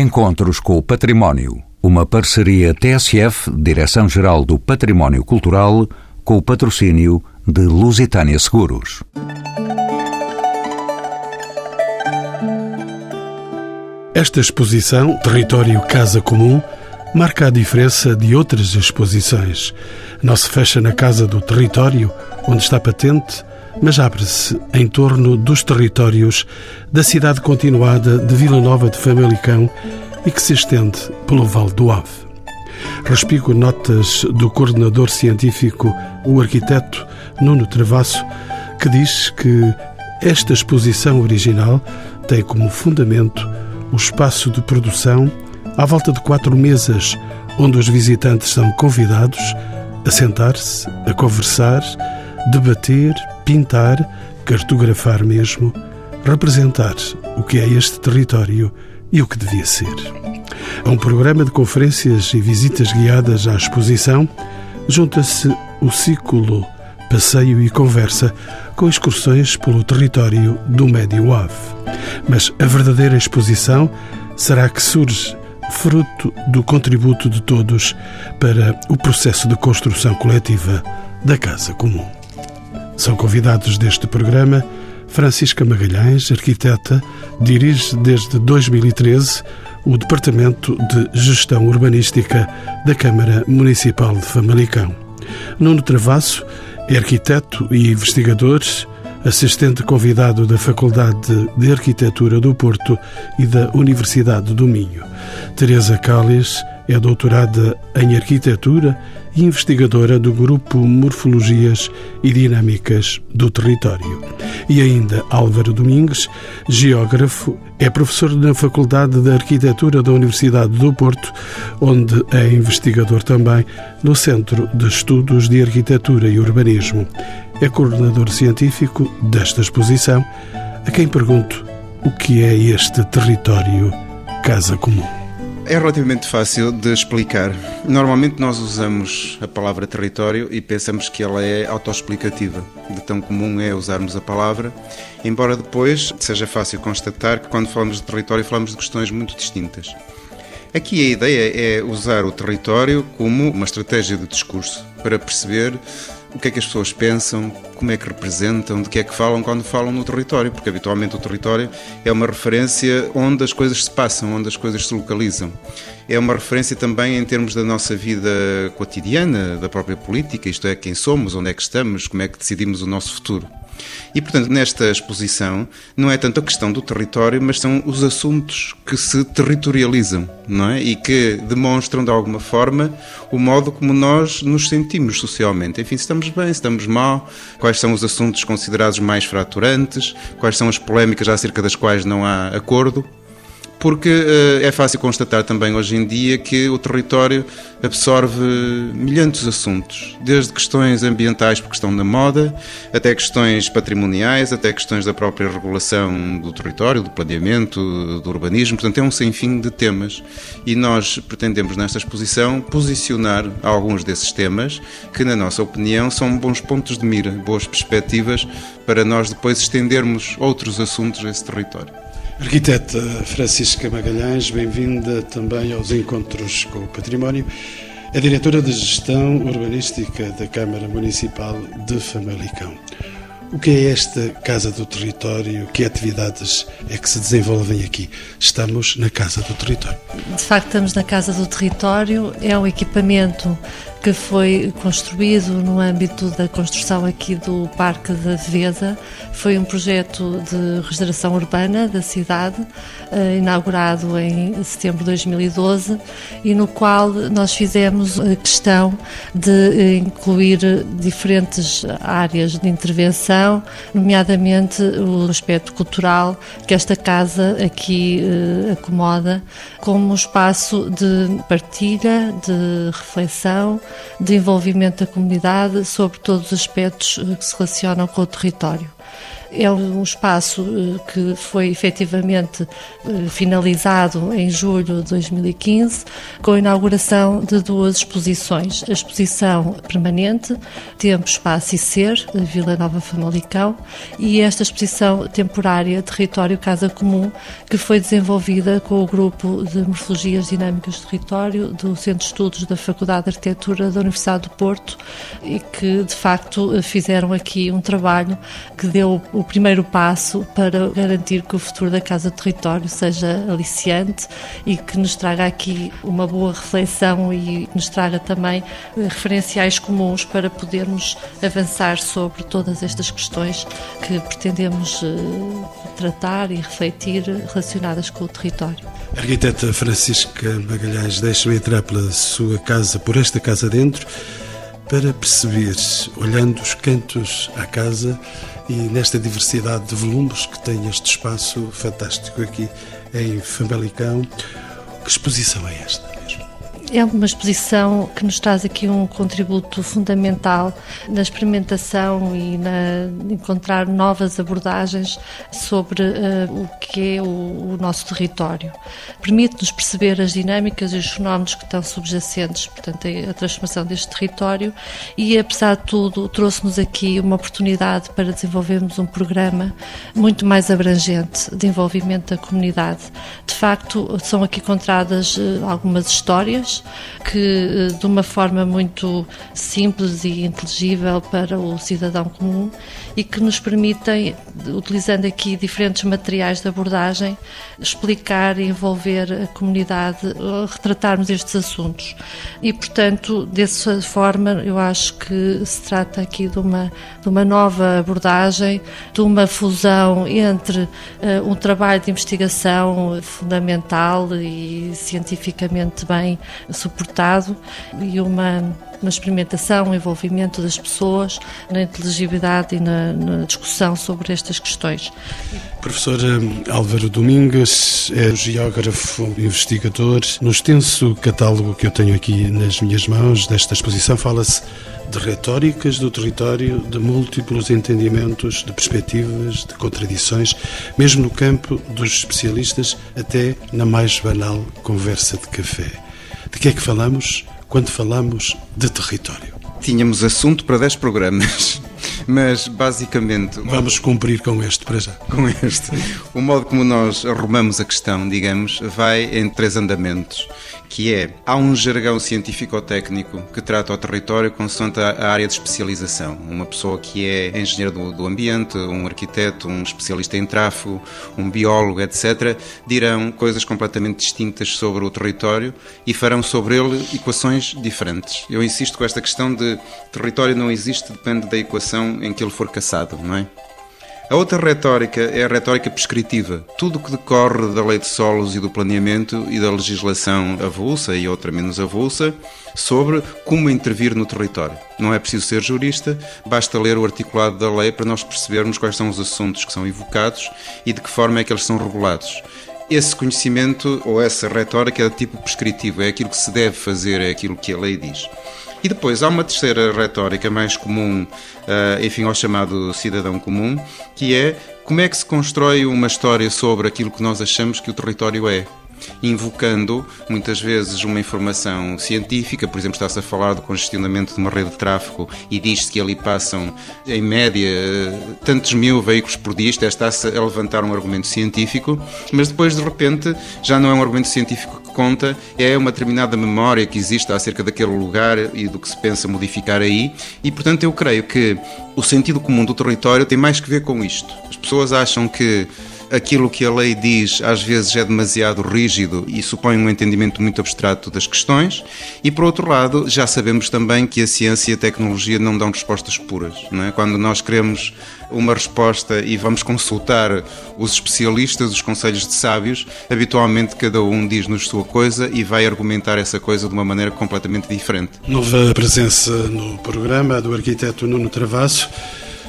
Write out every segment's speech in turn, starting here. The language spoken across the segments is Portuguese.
Encontros com o Património. Uma parceria TSF, Direção-Geral do Património Cultural, com o patrocínio de Lusitânia Seguros. Esta exposição, Território Casa Comum, marca a diferença de outras exposições. Não se fecha na Casa do Território, onde está patente, mas abre-se em torno dos territórios da cidade continuada de Vila Nova de Famalicão e que se estende pelo Vale do Ave. Respigo notas do coordenador científico, o arquiteto Nuno Travasso, que diz que esta exposição original tem como fundamento o espaço de produção à volta de quatro mesas, onde os visitantes são convidados a sentar-se, a conversar, debater, pintar, cartografar mesmo, representar o que é este território e o que devia ser. A um programa de conferências e visitas guiadas à exposição, junta-se o ciclo Passeio e Conversa, com excursões pelo território do Médio Ave. Mas a verdadeira exposição será que surge fruto do contributo de todos para o processo de construção coletiva da Casa Comum. São convidados deste programa Francisca Magalhães, arquiteta, dirige desde 2013 o Departamento de Gestão Urbanística da Câmara Municipal de Famalicão. Nuno Travasso é arquiteto e investigador, assistente convidado da Faculdade de Arquitetura do Porto e da Universidade do Minho. Teresa Calles é doutorada em Arquitetura e investigadora do Grupo Morfologias e Dinâmicas do Território. E ainda Álvaro Domingues, geógrafo, é professor na Faculdade de Arquitetura da Universidade do Porto, onde é investigador também no Centro de Estudos de Arquitetura e Urbanismo. É coordenador científico desta exposição, a quem pergunto o que é este território Casa Comum. É relativamente fácil de explicar. Normalmente nós usamos a palavra território e pensamos que ela é autoexplicativa. De tão comum é usarmos a palavra, embora depois seja fácil constatar que quando falamos de território falamos de questões muito distintas. Aqui a ideia é usar o território como uma estratégia de discurso para perceber o que é que as pessoas pensam, como é que representam, de que é que falam quando falam no território, porque habitualmente o território é uma referência onde as coisas se passam, onde as coisas se localizam. É uma referência também em termos da nossa vida cotidiana, da própria política, isto é, quem somos, onde é que estamos, como é que decidimos o nosso futuro. E, portanto, nesta exposição não é tanto a questão do território, mas são os assuntos que se territorializam, não é? E que demonstram, de alguma forma, o modo como nós nos sentimos socialmente. Enfim, estamos bem, estamos mal, quais são os assuntos considerados mais fraturantes, quais são as polémicas acerca das quais não há acordo porque uh, é fácil constatar também hoje em dia que o território absorve milhantes assuntos, desde questões ambientais porque estão na moda, até questões patrimoniais, até questões da própria regulação do território, do planeamento, do urbanismo, portanto é um sem fim de temas e nós pretendemos nesta exposição posicionar alguns desses temas que na nossa opinião são bons pontos de mira, boas perspectivas para nós depois estendermos outros assuntos a esse território. Arquiteta Francisca Magalhães, bem-vinda também aos Encontros com o Património. É diretora de Gestão Urbanística da Câmara Municipal de Famalicão. O que é esta Casa do Território? Que atividades é que se desenvolvem aqui? Estamos na Casa do Território. De facto, estamos na Casa do Território. É um equipamento que foi construído no âmbito da construção aqui do Parque da Devesa. Foi um projeto de regeneração urbana da cidade, eh, inaugurado em setembro de 2012, e no qual nós fizemos a questão de eh, incluir diferentes áreas de intervenção, nomeadamente o aspecto cultural que esta casa aqui eh, acomoda, como um espaço de partilha, de reflexão, de envolvimento da comunidade sobre todos os aspectos que se relacionam com o território. É um espaço eh, que foi efetivamente eh, finalizado em julho de 2015, com a inauguração de duas exposições. A exposição permanente, Tempo, Espaço e Ser, Vila Nova Famalicão, e esta exposição temporária, Território Casa Comum, que foi desenvolvida com o grupo de Morfologias Dinâmicas do Território do Centro de Estudos da Faculdade de Arquitetura da Universidade do Porto e que, de facto, fizeram aqui um trabalho que deu o primeiro passo para garantir que o futuro da Casa do Território seja aliciante e que nos traga aqui uma boa reflexão e nos traga também eh, referenciais comuns para podermos avançar sobre todas estas questões que pretendemos eh, tratar e refletir relacionadas com o território. Arquiteta Francisca Magalhães, deixe-me entrar pela sua casa, por esta casa dentro, para perceber, olhando os cantos à casa e nesta diversidade de volumes que tem este espaço fantástico aqui em Famalicão, que exposição é esta? É uma exposição que nos traz aqui um contributo fundamental na experimentação e na encontrar novas abordagens sobre uh, o que é o, o nosso território. Permite-nos perceber as dinâmicas e os fenómenos que estão subjacentes, portanto, a transformação deste território e, apesar de tudo, trouxe-nos aqui uma oportunidade para desenvolvermos um programa muito mais abrangente de envolvimento da comunidade. De facto, são aqui encontradas uh, algumas histórias que, eh, de uma forma muito simples e inteligível para o cidadão comum e que nos permitem, utilizando aqui diferentes materiais de abordagem, explicar e envolver a comunidade, retratarmos estes assuntos. E, portanto, dessa forma, eu acho que se trata aqui de uma, de uma nova abordagem, de uma fusão entre uh, um trabalho de investigação fundamental e cientificamente bem suportado e uma, uma experimentação, um envolvimento das pessoas na inteligibilidade e na, na discussão sobre estas questões. Professor eh, Álvaro Domingues é geógrafo, investigador. No extenso catálogo que eu tenho aqui nas minhas mãos desta exposição fala-se de retóricas do território, de múltiplos entendimentos, de perspectivas, de contradições, mesmo no campo dos especialistas, até na mais banal conversa de café. De que é que falamos quando falamos de território? Tínhamos assunto para 10 programas. Mas basicamente. Vamos cumprir com este para já. Com este. O modo como nós arrumamos a questão, digamos, vai em três andamentos que é, há um jargão científico-técnico que trata o território consoante a área de especialização. Uma pessoa que é engenheiro do, do, ambiente, um arquiteto, um especialista em tráfego, um biólogo, etc., dirão coisas completamente distintas sobre o território e farão sobre ele equações diferentes. Eu insisto com esta questão de território não existe, depende da equação em que ele for caçado, não é? A outra retórica é a retórica prescritiva. Tudo o que decorre da lei de solos e do planeamento e da legislação avulsa e outra menos avulsa sobre como intervir no território. Não é preciso ser jurista, basta ler o articulado da lei para nós percebermos quais são os assuntos que são evocados e de que forma é que eles são regulados. Esse conhecimento ou essa retórica é de tipo prescritivo, é aquilo que se deve fazer, é aquilo que a lei diz. E depois há uma terceira retórica mais comum, uh, enfim, ao chamado cidadão comum, que é como é que se constrói uma história sobre aquilo que nós achamos que o território é invocando muitas vezes uma informação científica, por exemplo, está-se a falar do congestionamento de uma rede de tráfego e diz-se que ali passam, em média, tantos mil veículos por dia, é, está-se a levantar um argumento científico, mas depois, de repente, já não é um argumento científico conta, é uma determinada memória que existe acerca daquele lugar e do que se pensa modificar aí, e portanto eu creio que o sentido comum do território tem mais que ver com isto. As pessoas acham que aquilo que a lei diz às vezes é demasiado rígido e supõe um entendimento muito abstrato das questões, e por outro lado, já sabemos também que a ciência e a tecnologia não dão respostas puras. Não é? Quando nós queremos uma resposta e vamos consultar os especialistas, os conselhos de sábios, habitualmente cada um diz-nos sua coisa e vai argumentar essa coisa de uma maneira completamente diferente. Nova presença no programa do arquiteto Nuno Travasso.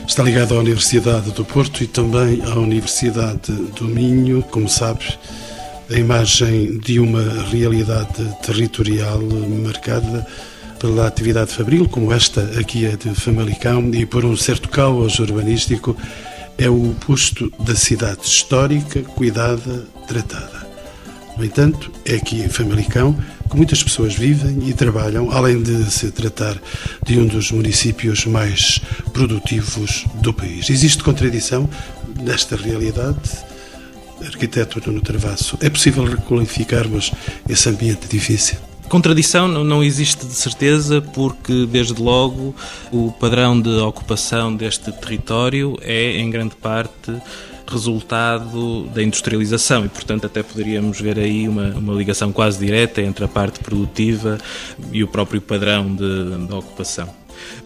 Está ligado à Universidade do Porto e também à Universidade do Minho, como sabes, a imagem de uma realidade territorial marcada pela atividade fabril, como esta aqui é de Famalicão, e por um certo caos urbanístico é o oposto da cidade histórica, cuidada, tratada. No entanto, é aqui em Famalicão que muitas pessoas vivem e trabalham, além de se tratar de um dos municípios mais produtivos do país. Existe contradição nesta realidade? Arquiteto Nuno Travasso, é possível requalificarmos esse ambiente difícil? Contradição não existe de certeza, porque desde logo o padrão de ocupação deste território é, em grande parte, resultado da industrialização e, portanto, até poderíamos ver aí uma, uma ligação quase direta entre a parte produtiva e o próprio padrão de, de ocupação.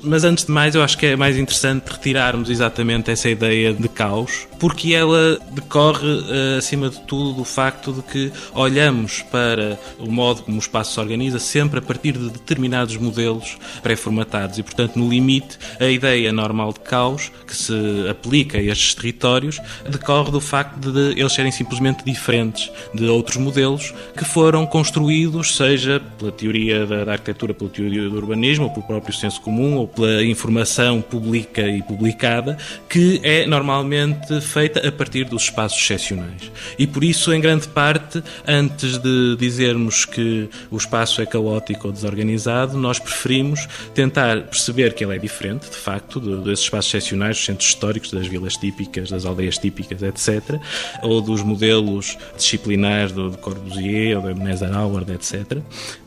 Mas antes de mais, eu acho que é mais interessante retirarmos exatamente essa ideia de caos, porque ela decorre, eh, acima de tudo, do facto de que olhamos para o modo como o espaço se organiza sempre a partir de determinados modelos pré-formatados. E, portanto, no limite, a ideia normal de caos que se aplica a estes territórios decorre do facto de eles serem simplesmente diferentes de outros modelos que foram construídos, seja pela teoria da arquitetura, pela teoria do urbanismo, ou pelo próprio senso comum, ou pela informação pública e publicada, que é normalmente feita a partir dos espaços excepcionais. E por isso, em grande parte, antes de dizermos que o espaço é caótico ou desorganizado, nós preferimos tentar perceber que ele é diferente, de facto, desses espaços excepcionais, dos centros históricos, das vilas típicas, das aldeias típicas, etc., ou dos modelos disciplinares do, de Corbusier ou do Ebenezer Howard, etc.,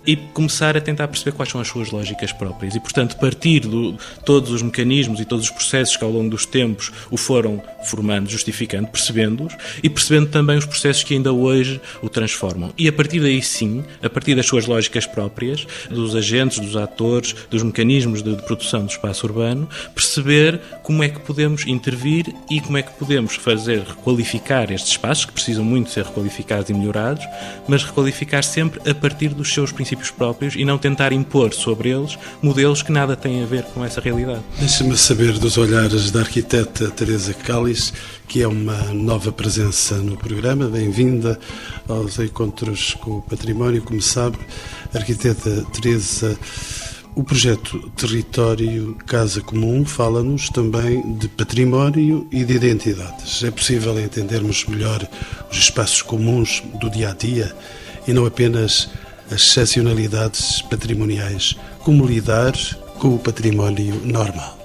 e começar a tentar perceber quais são as suas lógicas próprias. E, portanto, partir de todos os mecanismos e todos os processos que ao longo dos tempos o foram formando, justificando, percebendo-os e percebendo também os processos que ainda hoje o transformam. E a partir daí sim, a partir das suas lógicas próprias, dos agentes, dos atores, dos mecanismos de, de produção do espaço urbano, perceber como é que podemos intervir e como é que podemos fazer requalificar estes espaços, que precisam muito ser requalificados e melhorados, mas requalificar sempre a partir dos seus princípios próprios e não tentar impor sobre eles modelos que nada têm a ver com essa realidade. Deixa-me saber dos olhares da arquiteta Teresa Callis, que é uma nova presença no programa. Bem-vinda aos encontros com o património. Como sabe, arquiteta Teresa, o projeto Território Casa Comum fala-nos também de património e de identidades. É possível entendermos melhor os espaços comuns do dia a dia e não apenas as excepcionalidades patrimoniais. Como lidar com o património normal?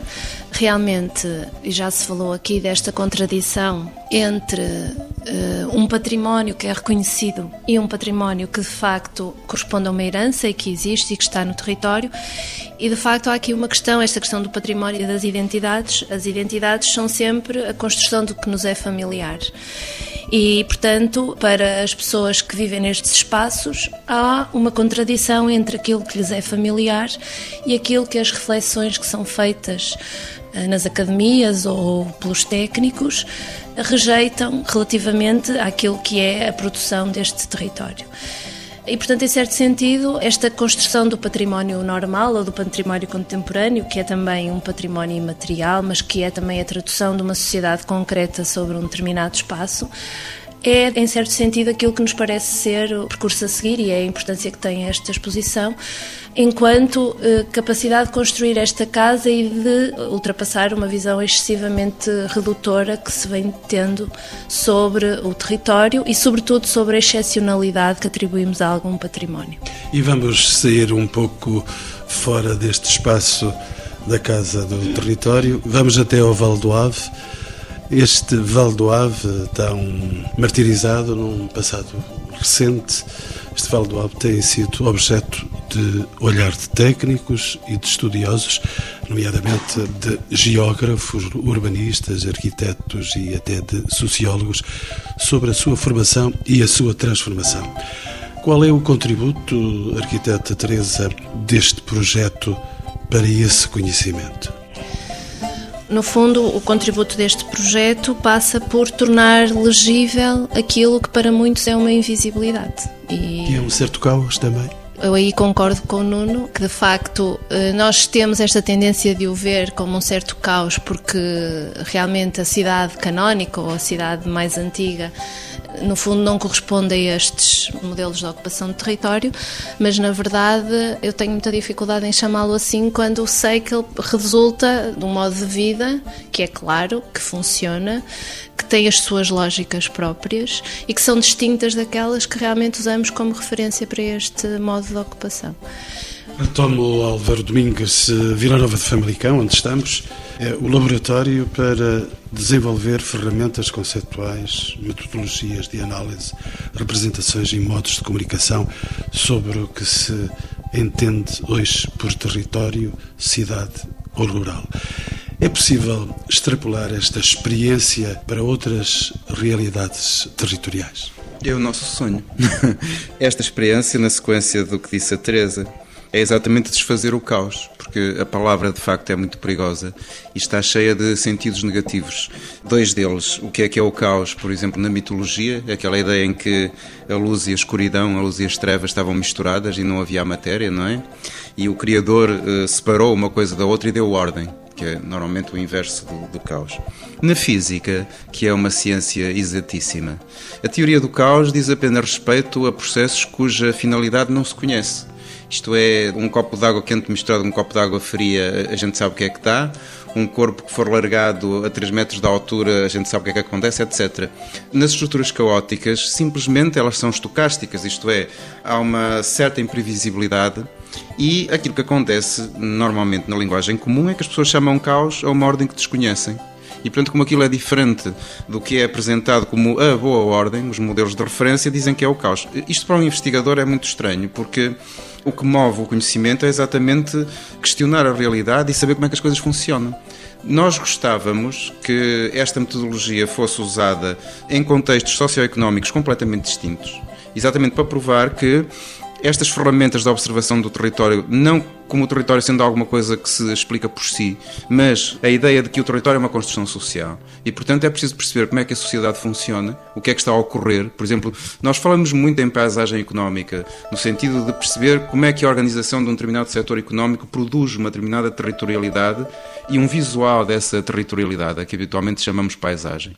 Realmente, e já se falou aqui desta contradição entre uh, um património que é reconhecido e um património que de facto corresponde a uma herança e que existe e que está no território. E de facto há aqui uma questão, esta questão do património e das identidades. As identidades são sempre a construção do que nos é familiar. E, portanto, para as pessoas que vivem nestes espaços, há uma contradição entre aquilo que lhes é familiar e aquilo que as reflexões que são feitas eh, nas academias ou pelos técnicos rejeitam relativamente àquilo que é a produção deste território. E, portanto, em certo sentido, esta construção do património normal ou do património contemporâneo, que é também um património imaterial, mas que é também a tradução de uma sociedade concreta sobre um determinado espaço, é, em certo sentido, aquilo que nos parece ser o percurso a seguir e é a importância que tem esta exposição, enquanto eh, capacidade de construir esta casa e de ultrapassar uma visão excessivamente redutora que se vem tendo sobre o território e, sobretudo, sobre a excepcionalidade que atribuímos a algum património. E vamos sair um pouco fora deste espaço da Casa do Território, vamos até ao Val do Ave este Val do Ave, tão martirizado num passado recente, este Val do Ave tem sido objeto de olhar de técnicos e de estudiosos, nomeadamente de geógrafos, urbanistas, arquitetos e até de sociólogos, sobre a sua formação e a sua transformação. Qual é o contributo, arquiteta Teresa, deste projeto para esse conhecimento? No fundo, o contributo deste projeto passa por tornar legível aquilo que para muitos é uma invisibilidade. E, e é um certo caos também. Eu aí concordo com o Nuno que de facto eh, nós temos esta tendência de o ver como um certo caos porque realmente a cidade canónica ou a cidade mais antiga no fundo não corresponde a estes modelos de ocupação de território, mas na verdade eu tenho muita dificuldade em chamá-lo assim quando sei que ele resulta de um modo de vida que é claro, que funciona, que tem as suas lógicas próprias e que são distintas daquelas que realmente usamos como referência para este modo de ocupação. Retomo Álvaro Domingues, Vila Nova de Famalicão, onde estamos, é o laboratório para desenvolver ferramentas conceptuais, metodologias de análise, representações e modos de comunicação sobre o que se entende hoje por território, cidade ou rural. É possível extrapolar esta experiência para outras realidades territoriais? É o nosso sonho. Esta experiência, na sequência do que disse a Teresa, é exatamente desfazer o caos, porque a palavra de facto é muito perigosa e está cheia de sentidos negativos. Dois deles, o que é que é o caos, por exemplo, na mitologia, aquela ideia em que a luz e a escuridão, a luz e as trevas estavam misturadas e não havia matéria, não é? E o Criador uh, separou uma coisa da outra e deu ordem que é normalmente o inverso do, do, caos. Na física, que é uma ciência exatíssima, a teoria do caos diz apenas respeito a processos cuja finalidade não se conhece. Isto é, um copo de água quente misturado com um copo de água fria, a gente sabe o que é que dá. Um corpo que for largado a 3 metros de altura, a gente sabe o que é que acontece, etc. Nas estruturas caóticas, simplesmente elas são estocásticas, isto é, há uma certa imprevisibilidade e aquilo que acontece normalmente na linguagem comum é que as pessoas chamam caos a uma ordem que desconhecem. E, portanto, como aquilo é diferente do que é apresentado como a boa ordem, os modelos de referência dizem que é o caos. Isto para um investigador é muito estranho, porque o que move o conhecimento é exatamente questionar a realidade e saber como é que as coisas funcionam. Nós gostávamos que esta metodologia fosse usada em contextos socioeconómicos completamente distintos, exatamente para provar que estas ferramentas de observação do território, não como o território sendo alguma coisa que se explica por si, mas a ideia de que o território é uma construção social. E, portanto, é preciso perceber como é que a sociedade funciona, o que é que está a ocorrer. Por exemplo, nós falamos muito em paisagem económica, no sentido de perceber como é que a organização de um determinado setor económico produz uma determinada territorialidade e um visual dessa territorialidade, a que habitualmente chamamos paisagem.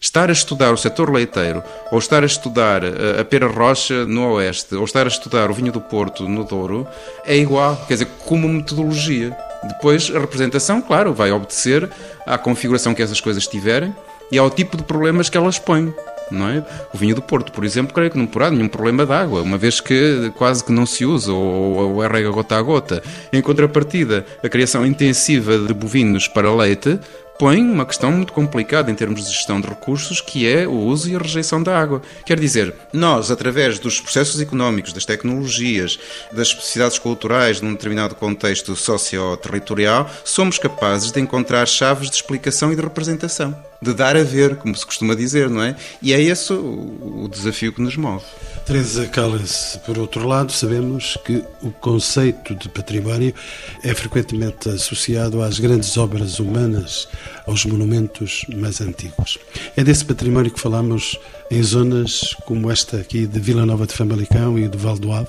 Estar a estudar o setor leiteiro, ou estar a estudar eh, a pera rocha no oeste, ou estar a estudar o vinho do Porto no Douro, é igual, quer dizer, como metodologia. Depois, a representação, claro, vai obedecer à configuração que essas coisas tiverem e ao tipo de problemas que elas põem. É? O vinho do Porto, por exemplo, creio que não porá nenhum problema de água, uma vez que quase que não se usa ou, ou é rega gota a gota. Em contrapartida, a criação intensiva de bovinos para leite põe uma questão muito complicada em termos de gestão de recursos, que é o uso e a rejeição da água. Quer dizer, nós, através dos processos económicos, das tecnologias, das especificidades culturais num determinado contexto socio-territorial, somos capazes de encontrar chaves de explicação e de representação, de dar a ver, como se costuma dizer, não é? E é esse o, desafio que nos move. Teresa Callas, por outro lado, sabemos que o conceito de património é frequentemente associado às grandes obras humanas, aos monumentos mais antigos. É desse património que falamos em zonas como esta aqui de Vila Nova de Famalicão e de Val do Ave.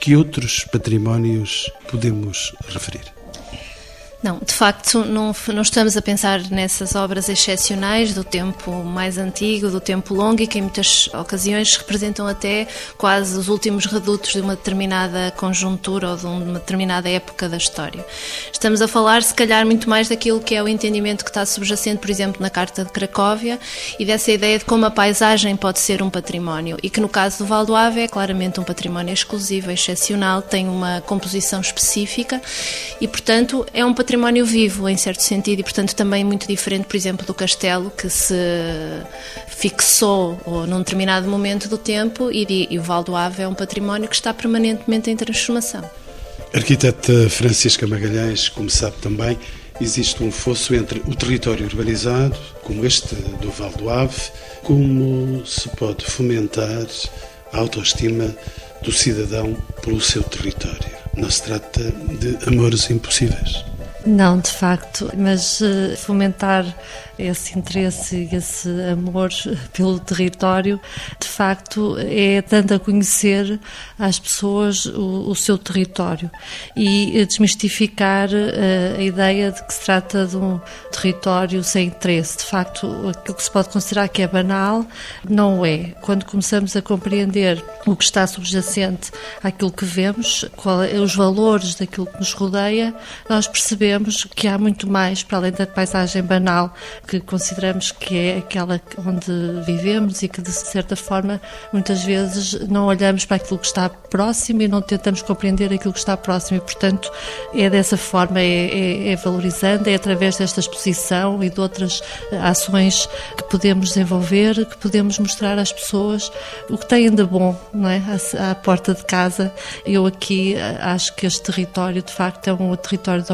Que outros patrimónios podemos referir? Não, de facto, não, não, estamos a pensar nessas obras excepcionais do tempo mais antigo, do tempo longo e que em muitas ocasiões representam até quase os últimos redutos de uma determinada conjuntura ou de uma determinada época da história. Estamos a falar, se calhar, muito mais daquilo que é o entendimento que está subjacente, por exemplo, na Carta de Cracóvia e dessa ideia de como a paisagem pode ser um património e que no caso do Val do Ave é claramente um património exclusivo, excepcional, tem uma composição específica e, portanto, é um património património vivo, em certo sentido, e portanto também muito diferente, por exemplo, do castelo, que se fixou ou, num determinado momento do tempo, e, e o Val do Ave é um património que está permanentemente em transformação. Arquiteta Francisca Magalhães, como sabe também, existe um fosso entre o território urbanizado, como este do Val do Ave, como se pode fomentar a autoestima do cidadão pelo seu território. Não se trata de amores impossíveis. Não, de facto, mas uh, fomentar esse interesse e esse amor pelo território, de facto, é dando a conhecer às pessoas o, o seu território e desmistificar uh, a ideia de que se trata de um território sem interesse. De facto, aquilo que se pode considerar que é banal, não é. Quando começamos a compreender o que está subjacente àquilo que vemos, é, os valores daquilo que nos rodeia, nós percebemos que há muito mais para além da paisagem banal que consideramos que é aquela onde vivemos e que, de certa forma, muitas vezes não olhamos para aquilo que está próximo e não tentamos compreender aquilo que está próximo. E, portanto, é dessa forma, é, é, é valorizando, é através desta exposição e de outras ações que podemos desenvolver, que podemos mostrar às pessoas o que têm de bom, não é? À, à porta de casa. Eu aqui eh, acho que este território, de facto, é um território de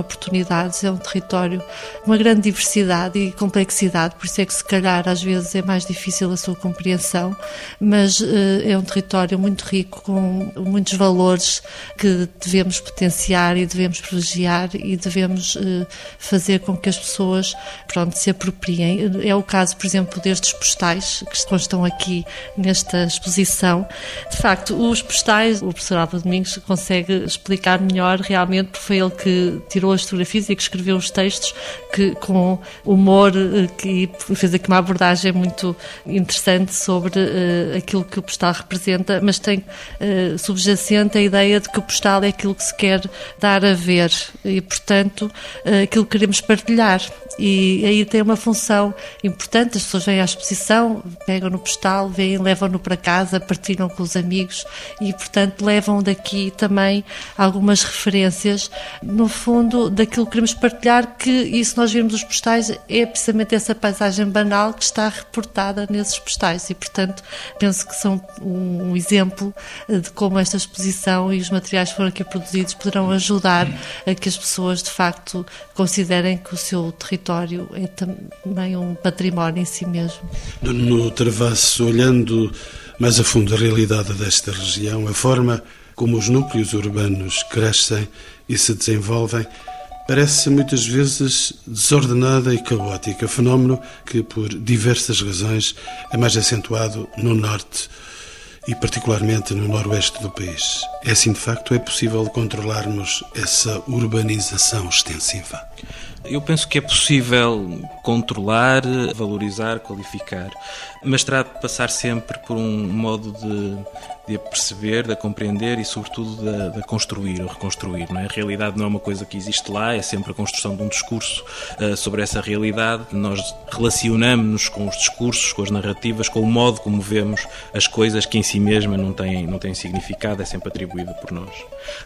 oportunidades, é um território uma grande diversidade e complexidade por isso é que se calhar às vezes é mais difícil a sua compreensão, mas uh, é um território muito rico com muitos valores que devemos potenciar e devemos privilegiar e devemos uh, fazer com que as pessoas pronto, se apropriem. É o caso, por exemplo, destes postais que constam aqui nesta exposição. De facto, os postais, o professor Álvaro Domingos consegue explicar melhor realmente, porque foi ele que tirou as fotografias e que escreveu os textos que com humor eh, que fez aqui uma abordagem muito interessante sobre uh, aquilo que o postal representa, mas tem uh, subjacente a ideia de que o postal é aquilo que se quer dar a ver e, portanto, uh, aquilo que queremos partilhar. E aí tem uma função importante. As pessoas vêm à exposição, pegam no postal, vêm, levam-no para casa, partilham com os amigos e, portanto, levam daqui também algumas referências, no fundo, daquilo que queremos partilhar. Que, e se nós virmos os postais, é precisamente essa paisagem banal que está reportada nesses postais. E, portanto, penso que são um exemplo de como esta exposição e os materiais que foram aqui produzidos poderão ajudar a que as pessoas, de facto, considerem que o seu território é também um património em si mesmo. No Travasso, olhando mais a fundo a realidade desta região, a forma como os núcleos urbanos crescem e se desenvolvem, parece muitas vezes desordenada e caótica, fenómeno que, por diversas razões, é mais acentuado no norte e particularmente no noroeste do país. É assim, de facto, é possível controlarmos essa urbanização extensiva? Eu penso que é possível controlar, valorizar, qualificar, mas terá de passar sempre por um modo de de perceber, de compreender e, sobretudo, de, de construir ou reconstruir. Não é? A realidade não é uma coisa que existe lá, é sempre a construção de um discurso uh, sobre essa realidade. Nós relacionamos-nos com os discursos, com as narrativas, com o modo como vemos as coisas que em si mesma não têm, não têm significado, é sempre atribuída por nós.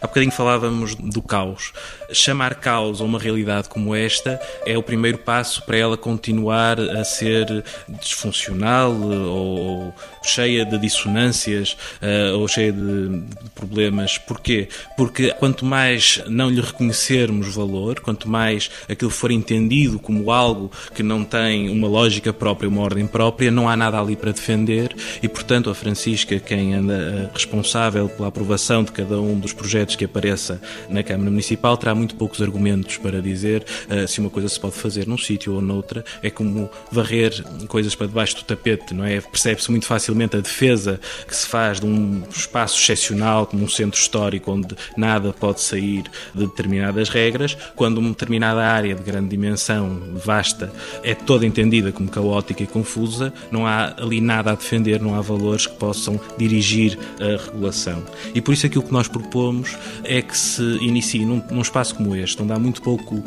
Há bocadinho falávamos do caos. Chamar caos a uma realidade como esta é o primeiro passo para ela continuar a ser disfuncional ou, cheia de dissonâncias uh, ou cheia de, problemas. Porquê? Porque quanto mais não lhe reconhecermos valor, quanto mais aquilo for entendido como algo que não tem uma lógica própria, uma ordem própria, não há nada ali para defender e, portanto, a Francisca, quem anda uh, responsável pela aprovação de cada um dos projetos que apareça na Câmara Municipal, terá muito poucos argumentos para dizer se uma coisa se pode fazer num sítio ou noutra. É como varrer coisas para debaixo do tapete, não é? Percebe-se muito facilmente a defesa que se faz de um espaço excepcional, como um centro histórico onde nada pode sair de determinadas regras, quando uma determinada área de grande dimensão, vasta, é toda entendida como caótica e confusa, não há ali nada a defender, não há valores que possam dirigir a regulação. E por isso aquilo que nós propomos é que se inicie num, num espaço como este, onde há muito pouco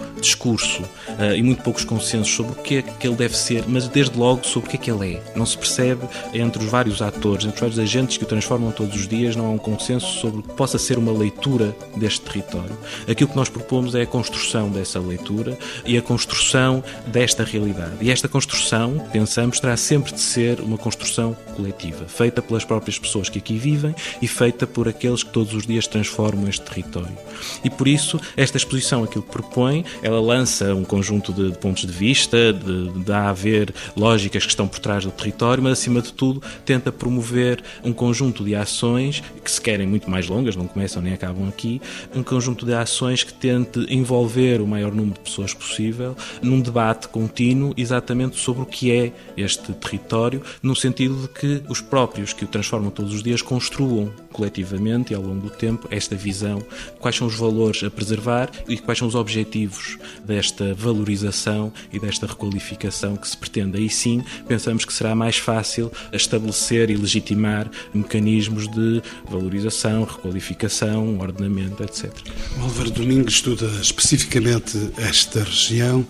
discurso uh, e muito poucos consensos sobre o que é que ele deve ser, mas desde logo sobre o que é que ele é. Não se percebe entre os vários atores, entre os vários agentes que o transformam todos os dias, não há um consenso sobre o que possa ser uma leitura deste território. Aquilo que nós propomos é a construção dessa leitura e a construção desta realidade. E esta construção, pensamos, terá sempre de ser uma construção coletiva, feita pelas próprias pessoas que aqui vivem e feita por aqueles que todos os dias transformam este território. E por isso, esta exposição, aquilo que propõe, ela lança um conjunto de, de pontos de vista, de, de haver lógicas que estão por trás do território, mas acima de tudo tenta promover um conjunto de ações que se querem muito mais longas, não começam nem acabam aqui, um conjunto de ações que tente envolver o maior número de pessoas possível num debate contínuo exatamente sobre o que é este território, no sentido de que os próprios que o transformam todos os dias construam coletivamente e ao longo do tempo esta visão, quais são os valores a preservar e quais são os objetivos desta valorização e desta requalificação que se pretende. Aí sim, pensamos que será mais fácil estabelecer e legitimar mecanismos de valorização, requalificação, ordenamento, etc. O Álvaro Domingos estuda especificamente esta região.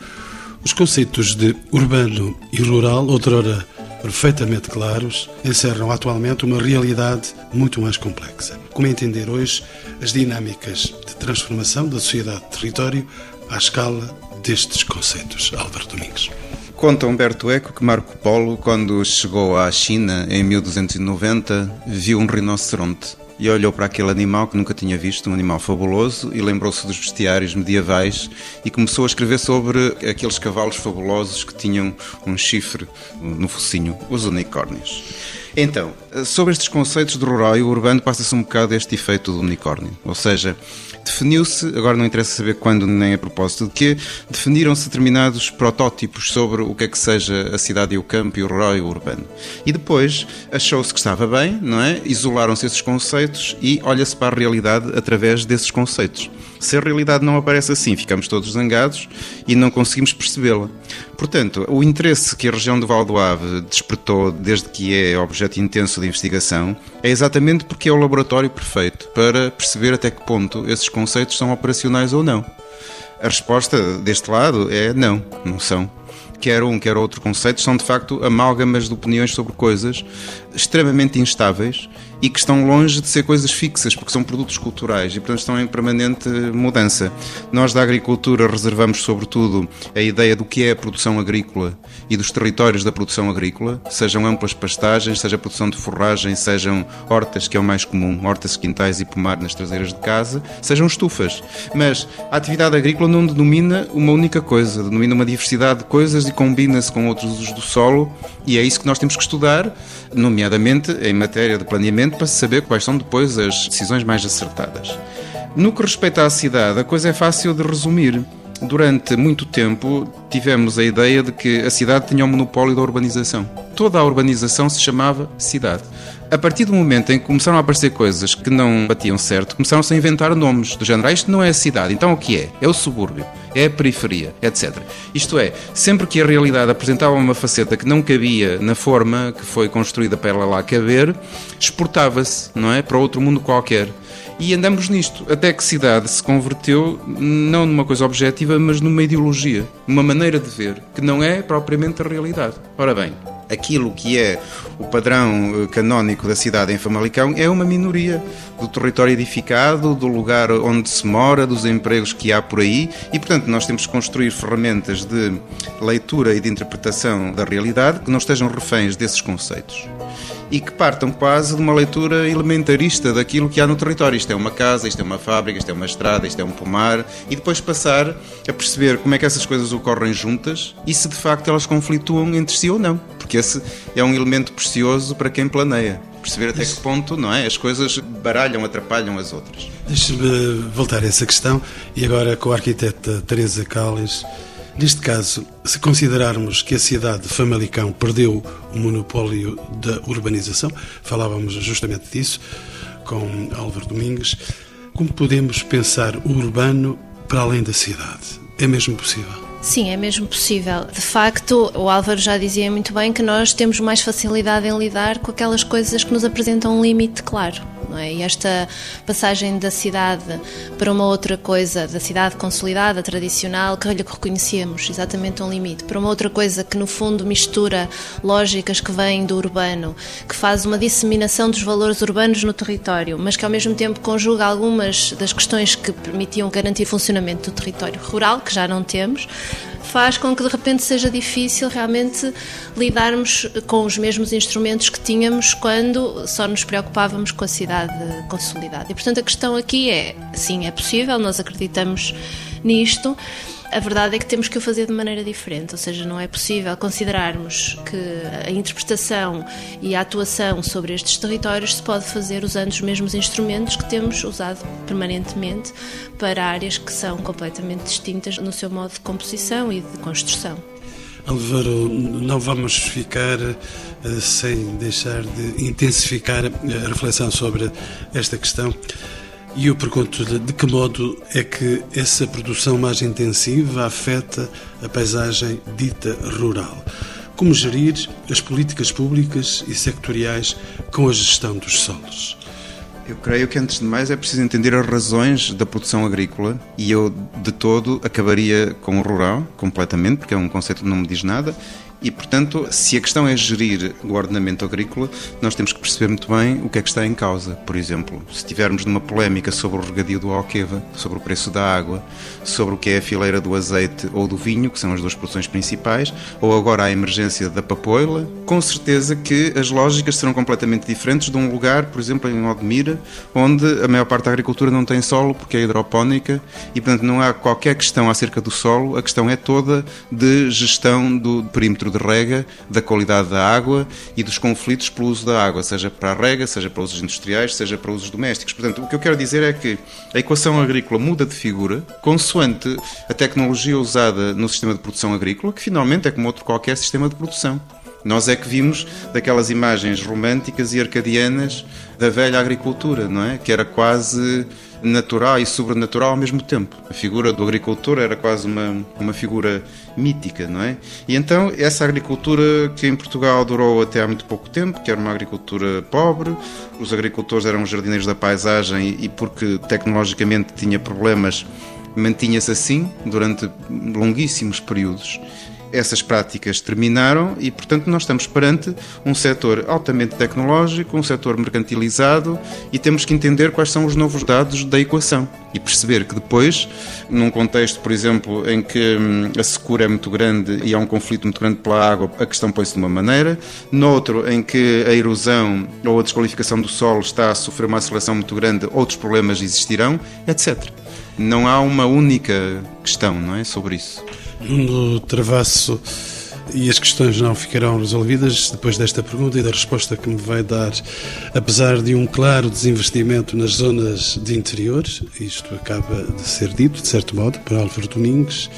Os conceitos de urbano e rural, outrora perfeitamente claros, encerram atualmente uma realidade muito mais complexa. Como entender hoje as dinâmicas de transformação da sociedade-território à escala destes conceitos, Álvaro Domingos? Conta Humberto Eco que Marco Polo, quando chegou à China em 1290, viu um rinoceronte e olhou para aquele animal que nunca tinha visto, um animal fabuloso, e lembrou-se dos bestiários medievais e começou a escrever sobre aqueles cavalos fabulosos que tinham um chifre no focinho, os unicórnios. Então, sobre estes conceitos de rural e urbano, passa-se um bocado este efeito do unicórnio. Ou seja, definiu-se, agora não interessa saber quando nem a propósito de quê, definiram-se determinados protótipos sobre o que é que seja a cidade e o campo, e o rural e o urbano. E depois achou-se que estava bem, não é? Isolaram-se esses conceitos e olha-se para a realidade através desses conceitos. Se a realidade não aparece assim, ficamos todos zangados e não conseguimos percebê-la. Portanto, o interesse que a região do Val do Ave despertou desde que é objeto intenso de investigação é exatamente porque é o laboratório perfeito para perceber até que ponto esses conceitos são operacionais ou não. A resposta deste lado é não, não são quer um, quer outro conceito, são de facto amálgamas de opiniões sobre coisas extremamente instáveis e que estão longe de ser coisas fixas, porque são produtos culturais e, portanto, estão em permanente mudança. Nós, da agricultura, reservamos, sobretudo, a ideia do que é a produção agrícola e dos territórios da produção agrícola, sejam amplas pastagens, seja produção de forragem, sejam hortas, que é o mais comum, hortas, quintais e pomar nas traseiras de casa, sejam estufas. Mas a atividade agrícola não denomina uma única coisa, denomina uma diversidade de coisas e combina-se com outros usos do solo, e é isso que nós temos que estudar, nomeadamente em matéria de planeamento para se saber quais são depois as decisões mais acertadas. No que respeita à cidade, a coisa é fácil de resumir. Durante muito tempo tivemos a ideia de que a cidade tinha o um monopólio da urbanização. Toda a urbanização se chamava cidade. A partir do momento em que começaram a aparecer coisas que não batiam certo, começaram-se a inventar nomes do género. Ah, isto não é a cidade, então o que é? É o subúrbio, é a periferia, etc. Isto é, sempre que a realidade apresentava uma faceta que não cabia na forma que foi construída para ela lá caber, exportava-se, não é? Para outro mundo qualquer. E andamos nisto, até que cidade se converteu não numa coisa objetiva, mas numa ideologia, uma maneira de ver, que não é propriamente a realidade. Ora bem, aquilo que é o padrão eh, canónico da cidade em Famalicão é uma minoria do território edificado, do lugar onde se mora, dos empregos que há por aí e, portanto, nós temos que construir ferramentas de leitura e de interpretação da realidade que não estejam reféns desses conceitos e que partam quase de uma leitura elementarista daquilo que há no território. Isto é uma casa, isto é uma fábrica, isto é uma estrada, isto é um pomar, e depois passar a perceber como é que essas coisas ocorrem juntas e se de facto elas conflituam entre si ou não, porque esse é um elemento precioso para quem planeia. Perceber até que ponto não é? as coisas baralham, atrapalham as outras. Deixe-me voltar a essa questão e agora com a arquiteta Teresa Calles. Neste caso, se considerarmos que a cidade de Famalicão perdeu o monopólio da urbanização, falávamos justamente disso com Álvaro Domingues, como podemos pensar o urbano para além da cidade? É mesmo possível? Sim, é mesmo possível. De facto, o Álvaro já dizia muito bem que nós temos mais facilidade em lidar com aquelas coisas que nos apresentam um limite claro. Não é? E esta passagem da cidade para uma outra coisa, da cidade consolidada, tradicional, que lhe reconhecemos exatamente um limite, para uma outra coisa que no fundo mistura lógicas que vêm do urbano, que faz uma disseminação dos valores urbanos no território, mas que ao mesmo tempo conjuga algumas das questões que permitiam garantir funcionamento do território rural, que já não temos, faz com que de repente seja difícil realmente lidarmos com os mesmos instrumentos que tínhamos quando só nos preocupávamos com a cidade consolidada. E portanto a questão aqui é, sim, é possível, nós acreditamos nisto. A verdade é que temos que o fazer de maneira diferente, ou seja, não é possível considerarmos que a interpretação e a atuação sobre estes territórios se pode fazer usando os mesmos instrumentos que temos usado permanentemente para áreas que são completamente distintas no seu modo de composição e de construção. Álvaro, não vamos ficar uh, sem deixar de intensificar a reflexão sobre esta questão. E eu pergunto-lhe de que modo é que essa produção mais intensiva afeta a paisagem dita rural? Como gerir as políticas públicas e sectoriais com a gestão dos solos? Eu creio que antes de mais é preciso entender as razões da produção agrícola e eu de todo acabaria com o rural completamente, porque é um conceito que não me diz nada, e, portanto, se a questão é gerir o ordenamento agrícola, nós temos que perceber muito bem o que é que está em causa. Por exemplo, se estivermos numa polémica sobre o regadio do Alqueva, sobre o preço da água, sobre o que é a fileira do azeite ou do vinho, que são as duas produções principais, ou agora a emergência da papoila, com certeza que as lógicas serão completamente diferentes de um lugar, por exemplo, em Odmira, onde a maior parte da agricultura não tem solo porque é hidropónica e, portanto, não há qualquer questão acerca do solo, a questão é toda de gestão do perímetro de rega, da qualidade da água e dos conflitos pelo uso da água, seja para a rega, seja para usos industriais, seja para usos domésticos. Portanto, o que eu quero dizer é que a equação agrícola muda de figura consoante a tecnologia usada no sistema de produção agrícola, que finalmente é como outro qualquer sistema de produção. Nós é que vimos daquelas imagens românticas e arcadianas da velha agricultura, não é? Que era quase natural e sobrenatural ao mesmo tempo. A figura do agricultor era quase uma, uma figura mítica, não é? E então essa agricultura que em Portugal durou até há muito pouco tempo, que era uma agricultura pobre, os agricultores eram jardineiros da paisagem e porque tecnologicamente tinha problemas, mantinha-se assim durante longuíssimos períodos essas práticas terminaram e, portanto, nós estamos perante um setor altamente tecnológico, um setor mercantilizado e temos que entender quais são os novos dados da equação e perceber que depois, num contexto, por exemplo, em que hum, a secura é muito grande e há um conflito muito grande pela água, a questão põe-se de uma maneira, noutro em que a erosão ou a desqualificação do solo está a sofrer uma aceleração muito grande, outros problemas existirão, etc. Não há uma única questão, não é, sobre isso. Nuno Travasso, e as questões não ficarão resolvidas depois desta pergunta e da resposta que me vai dar. Apesar de um claro desinvestimento nas zonas de interior, isto acaba de ser dito, de certo modo, por Álvaro Domingues,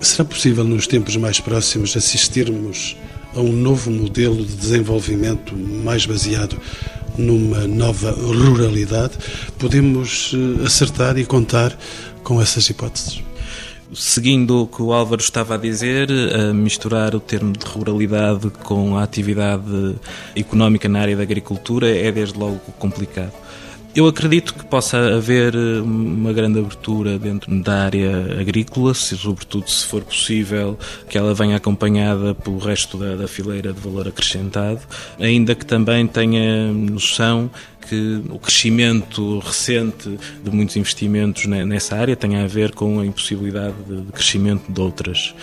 será possível nos tempos mais próximos assistirmos a um novo modelo de desenvolvimento mais baseado numa nova ruralidade? Podemos eh, acertar e contar com essas hipóteses? Seguindo o que o Álvaro estava a dizer, a misturar o termo de ruralidade com a atividade económica na área da agricultura é desde logo complicado. Eu acredito que possa haver uma grande abertura dentro da área agrícola, sobretudo se for possível que ela venha acompanhada pelo resto da, da fileira de valor acrescentado, ainda que também tenha noção que o crescimento recente de muitos investimentos nessa área tenha a ver com a impossibilidade de crescimento de outras.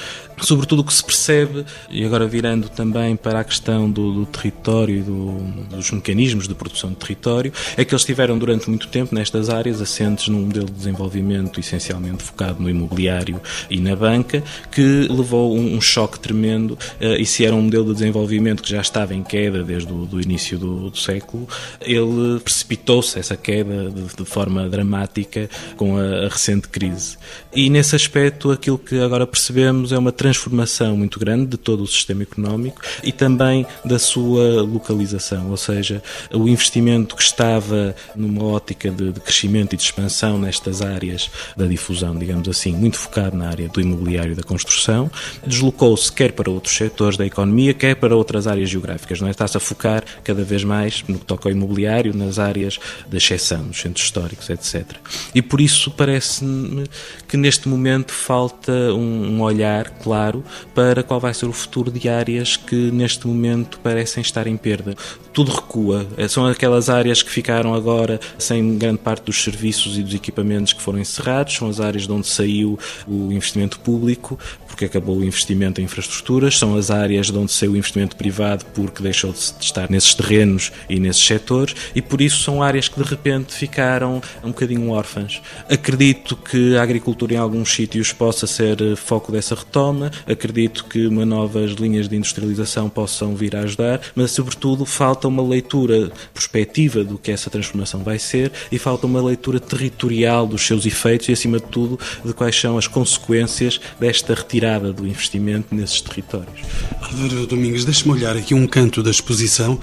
Sobretudo o que se percebe, e agora virando também para a questão do, do território e do, dos mecanismos de produção de território, é que eles estiveram durante muito tempo nestas áreas assentes num modelo de desenvolvimento essencialmente focado no imobiliário e na banca, que levou um, um choque tremendo. Uh, e se era um modelo de desenvolvimento que já estava em queda desde o do início do, do século, ele precipitou-se essa queda de, de, forma dramática com a, a recente crise. E nesse aspecto, aquilo que agora percebemos é uma transformação muito grande de todo o sistema económico e também da sua localização, ou seja, o investimento que estava numa ótica de, de crescimento e de expansão nestas áreas da difusão, digamos assim, muito focado na área do imobiliário e da construção, deslocou-se quer para outros setores da economia, quer para outras áreas geográficas, não é? Está-se a focar cada vez mais no que toca ao imobiliário, nas áreas da exceção, nos centros históricos, etc. E por isso parece-me que neste momento falta um, olhar claro claro para qual vai ser o futuro de áreas que neste momento parecem estar em perda. Tudo recua. Eh, são aquelas áreas que ficaram agora sem grande parte dos serviços e dos equipamentos que foram encerrados, são as áreas de onde saiu o investimento público, porque acabou o investimento em infraestruturas, são as áreas de onde saiu o investimento privado porque deixou de estar nesses terrenos e nesses setores, e por isso são áreas que de repente ficaram um bocadinho órfãs. Acredito que a agricultura em alguns sítios possa ser eh, foco dessa retoma, acredito que uma novas linhas de industrialização possam vir a ajudar, mas sobretudo falta uma leitura prospectiva do que essa transformação vai ser e falta uma leitura territorial dos seus efeitos e, acima de tudo, de quais são as consequências desta retirada do investimento nesses territórios. Álvaro Domingos, deixe-me olhar aqui um canto da exposição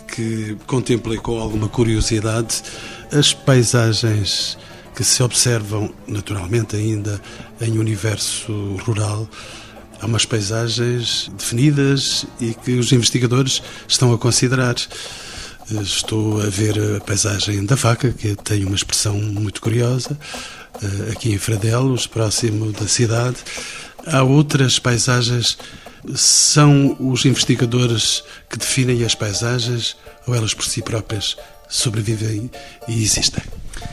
que contemplei com alguma curiosidade as paisagens que se observam naturalmente ainda em universo rural. Há umas paisagens definidas e que os investigadores estão a considerar. Estou a ver a paisagem da vaca, que tem uma expressão muito curiosa, eh, aqui em Fradelos, próximo da cidade. Há outras paisagens são os investigadores que definem as paisagens ou elas por si próprias sobrevivem e existem?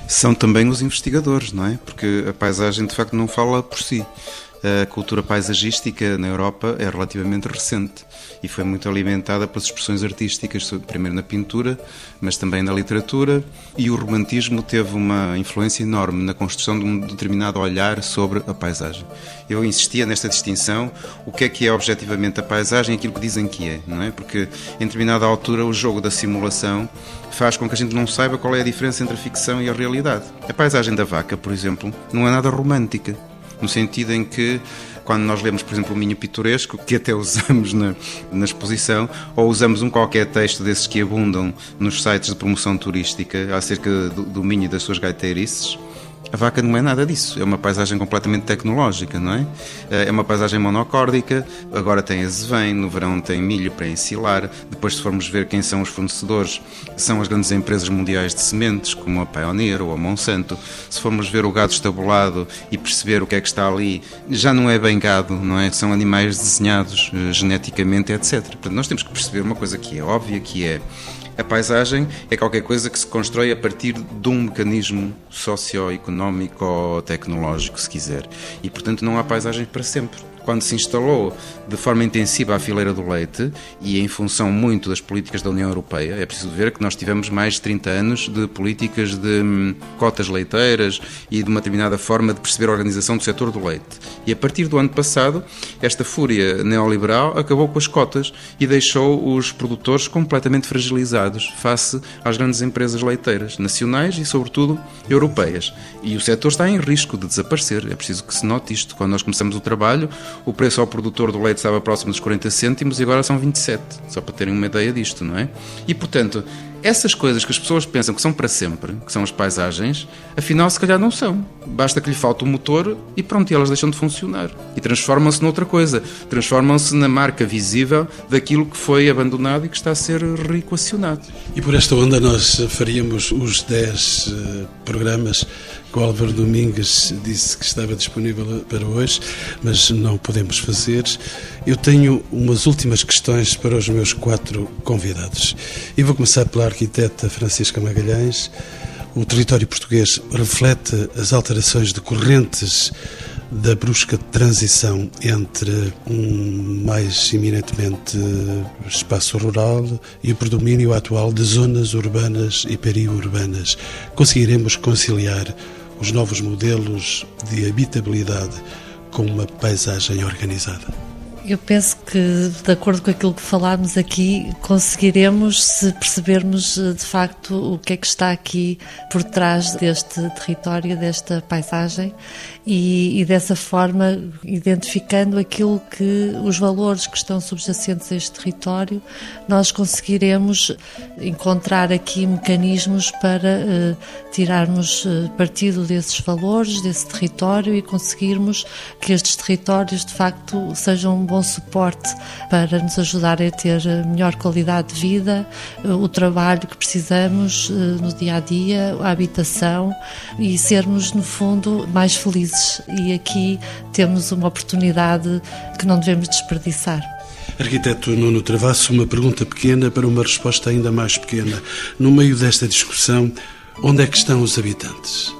São também os investigadores, não é? Porque a paisagem de facto não fala por si. A cultura paisagística na Europa é relativamente recente e foi muito alimentada pelas expressões artísticas, primeiro na pintura, mas também na literatura, e o romantismo teve uma influência enorme na construção de um determinado olhar sobre a paisagem. Eu insistia nesta distinção, o que é que é objetivamente a paisagem e aquilo que dizem que é, não é? Porque em determinada altura o jogo da simulação faz com que a gente não saiba qual é a diferença entre a ficção e a realidade. A paisagem da vaca, por exemplo, não é nada romântica, no sentido em que quando nós lemos, por exemplo, o Minho Pitoresco, que até usamos na, na exposição, ou usamos um qualquer texto desses que abundam nos sites de promoção turística acerca do, do Minho e das suas gaiteirices, a vaca não é nada disso, é uma paisagem completamente tecnológica, não é? É uma paisagem monocórdica, agora tem azevém, no verão tem milho para ensilar, depois se formos ver quem são os fornecedores, são as grandes empresas mundiais de sementes, como a Pioneer ou a Monsanto. Se formos ver o gado estabulado e perceber o que é que está ali, já não é bem gado, não é? São animais desenhados uh, geneticamente, etc. Portanto, nós temos que perceber uma coisa que é óbvia, que é a paisagem é qualquer coisa que se constrói a partir de um mecanismo socioeconómico ou tecnológico, se quiser. E, portanto, não há paisagem para sempre quando se instalou de forma intensiva a fileira do leite e em função muito das políticas da União Europeia, é preciso ver que nós tivemos mais de 30 anos de políticas de hum, cotas leiteiras e de uma determinada forma de perceber a organização do setor do leite. E a partir do ano passado, esta fúria neoliberal acabou com as cotas e deixou os produtores completamente fragilizados face às grandes empresas leiteiras, nacionais e, sobretudo, europeias. E o setor está em risco de desaparecer. É preciso que se note isto. Quando nós começamos o trabalho, o preço ao produtor do leite estava próximo dos 40 cêntimos e agora são 27, só para terem uma ideia disto, não é? E portanto, essas coisas que as pessoas pensam que são para sempre, que são as paisagens, afinal se calhar não são. Basta que lhe falte o motor e pronto, e elas deixam de funcionar. E transformam-se noutra coisa. Transformam-se na marca visível daquilo que foi abandonado e que está a ser reequacionado. E por esta onda nós faríamos os 10 uh, programas que o Álvaro Domingues disse que estava disponível para hoje, mas não podemos fazer. Eu tenho umas últimas questões para os meus quatro convidados. E vou começar pela arquiteta Francisca Magalhães. O território português reflete as alterações decorrentes da brusca transição entre um mais eminentemente espaço rural e o predomínio atual de zonas urbanas e periurbanas. Conseguiremos conciliar os novos modelos de habitabilidade com uma paisagem organizada? Eu penso que, de acordo com aquilo que falámos aqui, conseguiremos se percebermos eh, de facto o que é que está aqui por trás deste território, desta paisagem e, e dessa forma identificando aquilo que os valores que estão subjacentes a este território, nós conseguiremos encontrar aqui mecanismos para uh, tirarmos uh, partido desses valores, desse território e conseguirmos que estes territórios de facto sejam um bom suporte para nos ajudar a ter melhor qualidade de vida, o trabalho que precisamos no dia a dia, a habitação e sermos, no fundo, mais felizes. E aqui temos uma oportunidade que não devemos desperdiçar. Arquiteto Nuno Travasso, uma pergunta pequena para uma resposta ainda mais pequena. No meio desta discussão, onde é que estão os habitantes?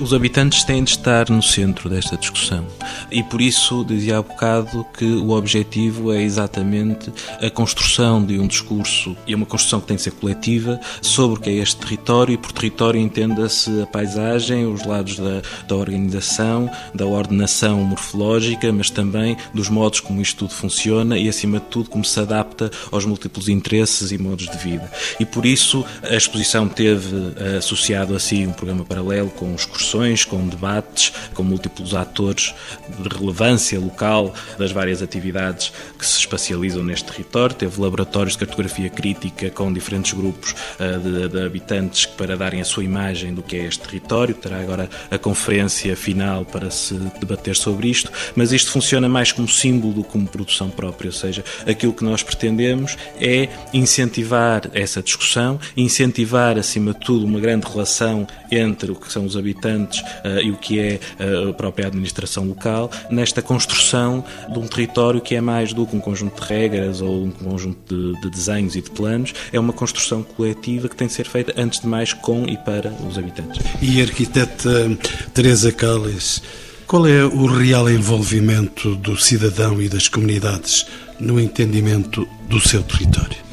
Os habitantes têm de estar no centro desta discussão e por isso dizia há bocado que o objetivo é exatamente a construção de um discurso e uma construção que tem de ser coletiva sobre o que é este território e por território entenda-se a paisagem, os lados da, da organização, da ordenação morfológica, mas também dos modos como isto tudo funciona e acima de tudo como se adapta aos múltiplos interesses e modos de vida. E por isso a exposição teve eh, associado a si um programa paralelo com excursões, com debates, com múltiplos atores de relevância local das várias atividades que se espacializam neste território. Teve laboratórios de cartografia crítica com diferentes grupos uh, de, de, habitantes para darem a sua imagem do que é este território. Terá agora a conferência final para se debater sobre isto, mas isto funciona mais como símbolo do que como produção própria, ou seja, aquilo que nós pretendemos é incentivar essa discussão, incentivar acima de tudo uma grande relação entre o que são os habitantes uh, e o que é uh, a própria administração local, nesta construção de um território que é mais do que um conjunto de regras ou um conjunto de, de desenhos e de planos, é uma construção coletiva que tem de ser feita antes de mais com e para os habitantes. E a arquiteta Teresa Calles, qual é o real envolvimento do cidadão e das comunidades no entendimento do seu território?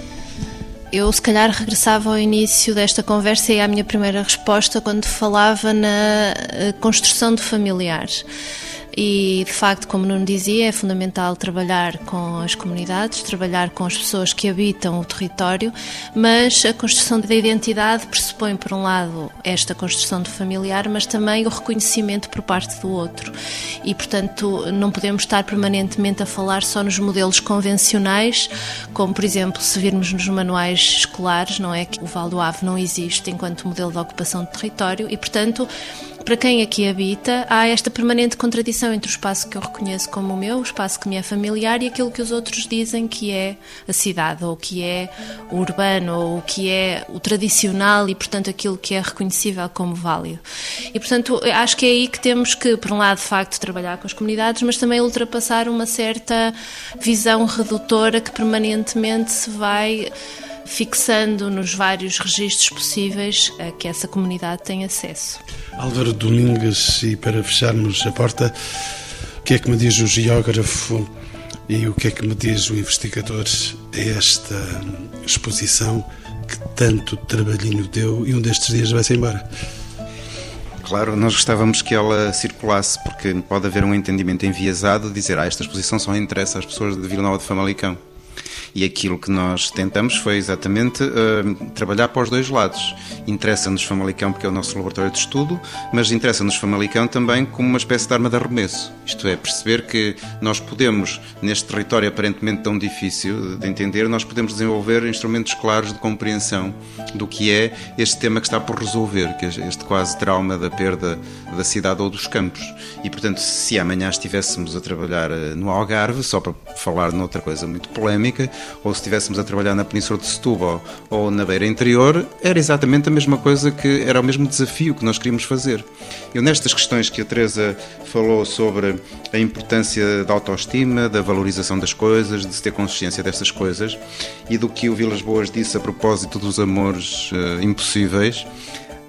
Eu, se calhar, regressava ao início desta conversa e à minha primeira resposta quando falava na eh, construção de familiares e de facto, como não dizia, é fundamental trabalhar com as comunidades, trabalhar com as pessoas que habitam o território, mas a construção da identidade pressupõe, por um lado, esta construção de familiar, mas também o reconhecimento por parte do outro. E, portanto, não podemos estar permanentemente a falar só nos modelos convencionais, como, por exemplo, se virmos nos manuais escolares, não é que o Val do Ave não existe enquanto modelo de ocupação de território e, portanto, para quem aqui habita, há esta permanente contradição entre o espaço que eu reconheço como o meu, o espaço que me é familiar e aquilo que os outros dizem que é a cidade, ou que é o urbano, ou que é o tradicional e, portanto, aquilo que é reconhecível como válido. E, portanto, acho que é aí que temos que, por um lado, de facto, trabalhar com as comunidades, mas também ultrapassar uma certa visão redutora que permanentemente se vai fixando nos vários registros possíveis a que essa comunidade tem acesso. Álvaro Domingues, e para fecharmos a porta, o que é que me diz o geógrafo e o que é que me diz o investigador a esta exposição que tanto trabalhinho deu e um destes dias vai-se embora? Claro, nós gostávamos que ela circulasse, porque pode haver um entendimento enviesado de dizer ah, esta exposição só interessa às pessoas de Vila Nova de Famalicão. E aquilo que nós tentamos foi exatamente uh, trabalhar para os dois lados. Interessa-nos Famalicão porque é o nosso laboratório de estudo, mas interessa-nos Famalicão também como uma espécie de arma de arremesso. Isto é, perceber que nós podemos, neste território aparentemente tão difícil de entender, nós podemos desenvolver instrumentos claros de compreensão do que é este tema que está por resolver, que é este quase trauma da perda da cidade ou dos campos. E, portanto, se amanhã estivéssemos a trabalhar eh, no Algarve, só para falar noutra coisa muito polémica, ou se estivéssemos a trabalhar na Península de Setúbal ou na Beira Interior, era exatamente a mesma coisa que era o mesmo desafio que nós queríamos fazer. Eu, nestas questões que a Teresa falou sobre a importância da autoestima, da valorização das coisas, de se ter consciência destas coisas, e do que o Vilas Boas disse a propósito dos amores uh, impossíveis,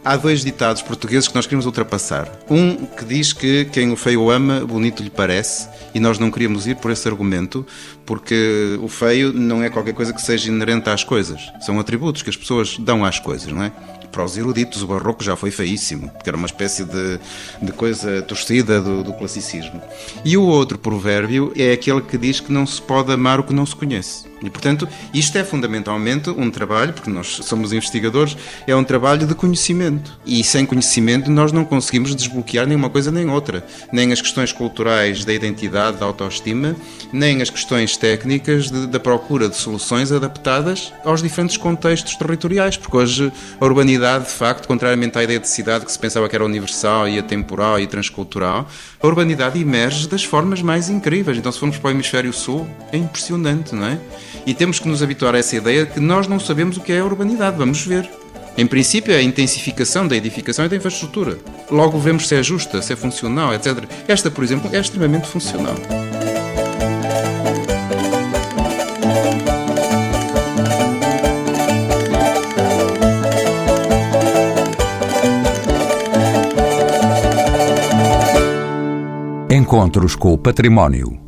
Há dois ditados portugueses que nós queríamos ultrapassar. Um que diz que quem o feio ama, bonito lhe parece, e nós não queríamos ir por esse argumento, porque o feio não é qualquer coisa que seja inerente às coisas. São atributos que as pessoas dão às coisas, não é? Para os eruditos, o barroco já foi feíssimo, porque era uma espécie de, de coisa torcida do, do classicismo. E o outro provérbio é aquele que diz que não se pode amar o que não se conhece. E, portanto, isto é fundamentalmente um trabalho, porque nós somos investigadores, é um trabalho de conhecimento. E sem conhecimento nós não conseguimos desbloquear nenhuma coisa nem outra. Nem as questões culturais da identidade, da autoestima, nem as questões técnicas de, da procura de soluções adaptadas aos diferentes contextos territoriais, porque hoje a urbanidade, de facto, contrariamente à ideia de cidade que se pensava que era universal e atemporal e transcultural, a urbanidade emerge das formas mais incríveis. Então, se formos para o hemisfério sul, é impressionante, não é? E temos que nos habituar a essa ideia de que nós não sabemos o que é a urbanidade. Vamos ver. Em princípio, é a intensificação da edificação e da infraestrutura. Logo vemos se é justa, se é funcional, etc. Esta, por exemplo, é extremamente funcional. Encontros com o Património.